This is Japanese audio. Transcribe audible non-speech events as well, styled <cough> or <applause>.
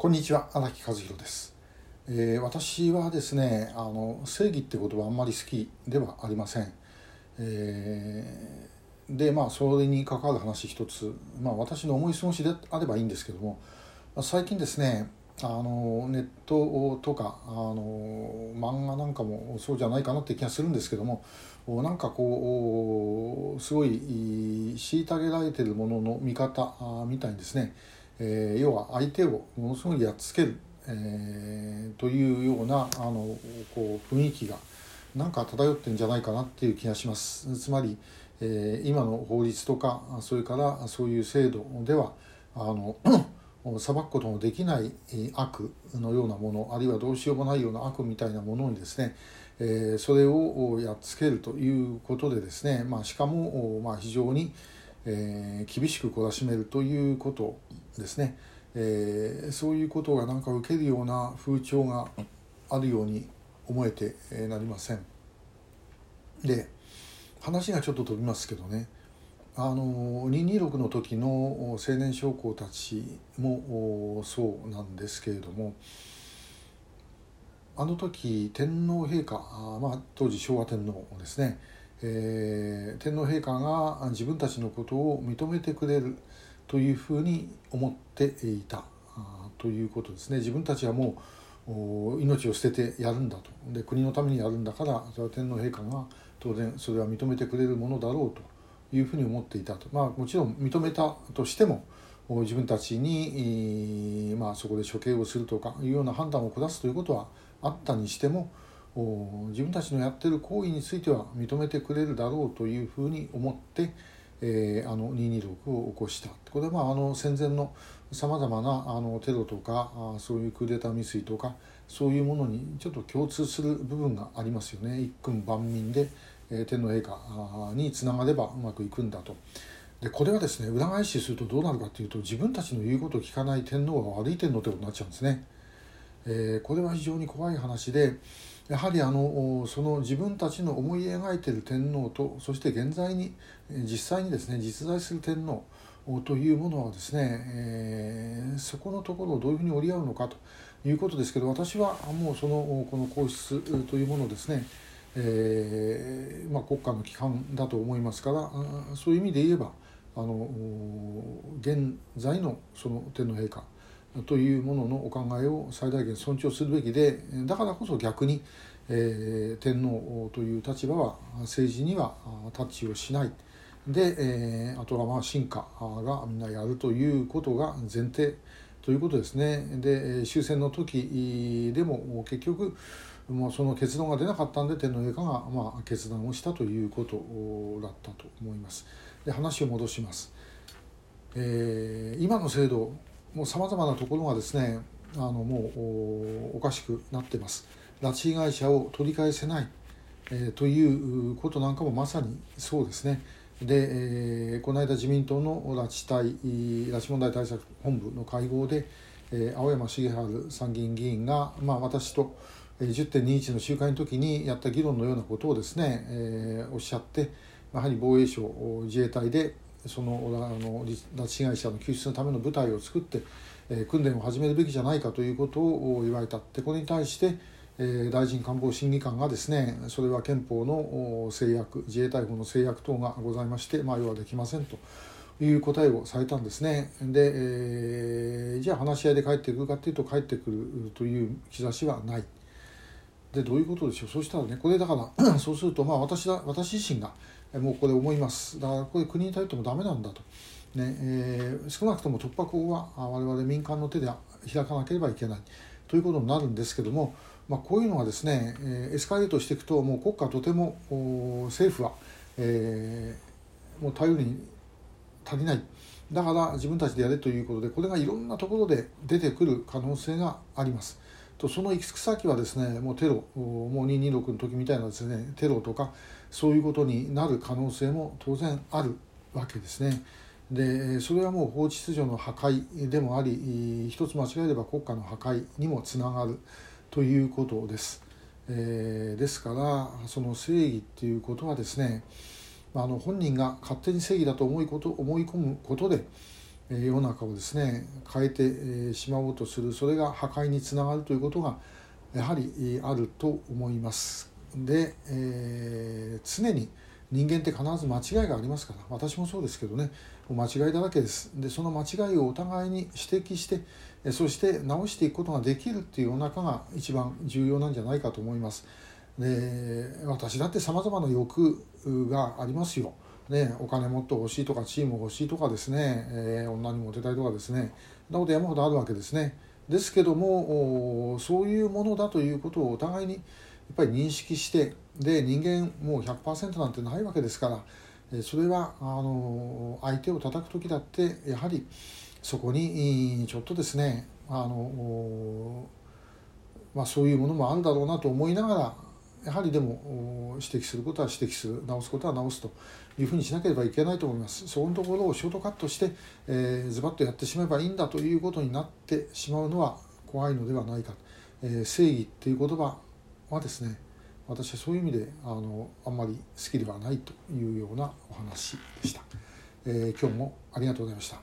こんにちは荒木和弘です、えー、私はですねあの正義って言葉あんまり好きではありません、えー、でまあそれに関わる話一つ、まあ、私の思い過ごしであればいいんですけども。最近ですねあのネットとかあの漫画なんかもそうじゃないかなって気がするんですけども。なんかこうすごい虐げられてるものの見方みたいにですね。えー、要は相手をものすごいやっつける、えー、というようなあのこう雰囲気がなんか漂ってんじゃないかなっていう気がします。つまり、えー、今の法律とかそれからそういう制度ではあの <clears throat> 裁くことのできない悪のようなものあるいはどうしようもないような悪みたいなものにですね、えー、それをやっつけるということでですね、まあ、しかも、まあ、非常に、えー、厳しく懲らしめるということですね、えー、そういうことがなんか受けるような風潮があるように思えてなりません。で話がちょっと飛びますけどね。あの226の時の青年将校たちもそうなんですけれどもあの時天皇陛下、まあ、当時昭和天皇ですね。えー、天皇陛下が自分たちのことを認めてくれるというふうに思っていた。ということですね。自分たちはもう命を捨ててやるんだと。で国のためにやるんだからそれは天皇陛下が当然それは認めてくれるものだろうというふうに思っていたと。まあもちろん認めたとしても自分たちに、まあ、そこで処刑をするとかいうような判断を下すということはあったにしても自分たちのやってる行為については認めてくれるだろうというふうに思って、えー、あの226を起こしたこれはまああの戦前のさまざまなあのテロとかあそういうクーデター未遂とかそういうものにちょっと共通する部分がありますよね一君万民で、えー、天皇陛下につながればうまくいくんだと。でこれはですね裏返しするとどうなるかというと自分たちの言うことを聞かない天皇が悪い天皇ということになっちゃうんですね。えー、これは非常に怖い話でやはりあのその自分たちの思い描いている天皇とそして現在に実際にですね実在する天皇というものはですね、えー、そこのところをどういうふうに折り合うのかということですけど私はもうそのこの皇室というものですね、えーまあ、国家の機関だと思いますからそういう意味で言えばあの現在のその天皇陛下というもののお考えを最大限尊重するべきでだからこそ逆に、えー、天皇という立場は政治にはタッチをしないで、えー、あとはまあ進化がみんなやるということが前提ということですねで終戦の時でも結局もうその結論が出なかったんで天皇陛下がまあ決断をしたということだったと思います。で話を戻します。えー、今の制度もうさまざまなところがですねあのもうおかしくなってます。拉致被害者を取り返せない、えー、ということなんかもまさにそうですね。で、えー、この間自民党の拉致対拉致問題対策本部の会合で、えー、青山茂春参議院議員が、まあ、私と10.21の集会の時にやった議論のようなことをですね、えー、おっしゃってやはり防衛省自衛隊でそのあの拉致被害者の救出のための部隊を作って、えー、訓練を始めるべきじゃないかということを言われたってこれに対して、えー、大臣官房審議官がですねそれは憲法の制約自衛隊法の制約等がございまして、まあ、要はできませんと。いう答えをされたんですねで、えー、じゃあ話し合いで帰ってくるかというと帰ってくるという兆しはないでどういうことでしょう？そうしたらねこれだから <clears throat> そうするとまあ私だ私自身がもうこれ思います。だからこれ国に頼ってもダメなんだと、ねえー、少なくとも突破口は我々民間の手で開かなければいけない。ということになるんですけども、まあ、こういうのはですねえエスカレートしていくともう国家とても政府は、えー、もう頼りに足りない。だから自分たちでやれということでこれがいろんなところで出てくる可能性があります。とその行き着く先はですねもうテロもう226の時みたいなですねテロとかそういうことになる可能性も当然あるわけですね。でそれはもう法秩序の破壊でもあり一つ間違えれば国家の破壊にもつながるということです。えー、ですからその正義っていうことはですねあの本人が勝手に正義だと思いこと思い込むことで、世の中をですね変えてしまおうとするそれが破壊につながるということがやはりあると思います。で、えー、常に人間って必ず間違いがありますから私もそうですけどね間違いだらけです。でその間違いをお互いに指摘してそして直していくことができるっていう世の中が一番重要なんじゃないかと思います。で私だってさまざまな欲がありますよ。ね、お金もっと欲しいとか地位も欲しいとかですね、えー、女にモテたいとかですねそんなこと山ほどあるわけですね。ですけどもそういうものだということをお互いにやっぱり認識してで人間もう100%なんてないわけですからそれはあの相手を叩く時だってやはりそこにちょっとですねあの、まあ、そういうものもあるだろうなと思いながらやはりでも指摘することは指摘する直すことは直すというふうにしなければいけないと思います。そこのところをショートカットして、えー、ズバッとやってしまえばいいんだということになってしまうのは怖いのではないか、えー、正義っていう言葉はですね私はそういう意味であのあんまり好きではないというようなお話でした、えー、今日もありがとうございました。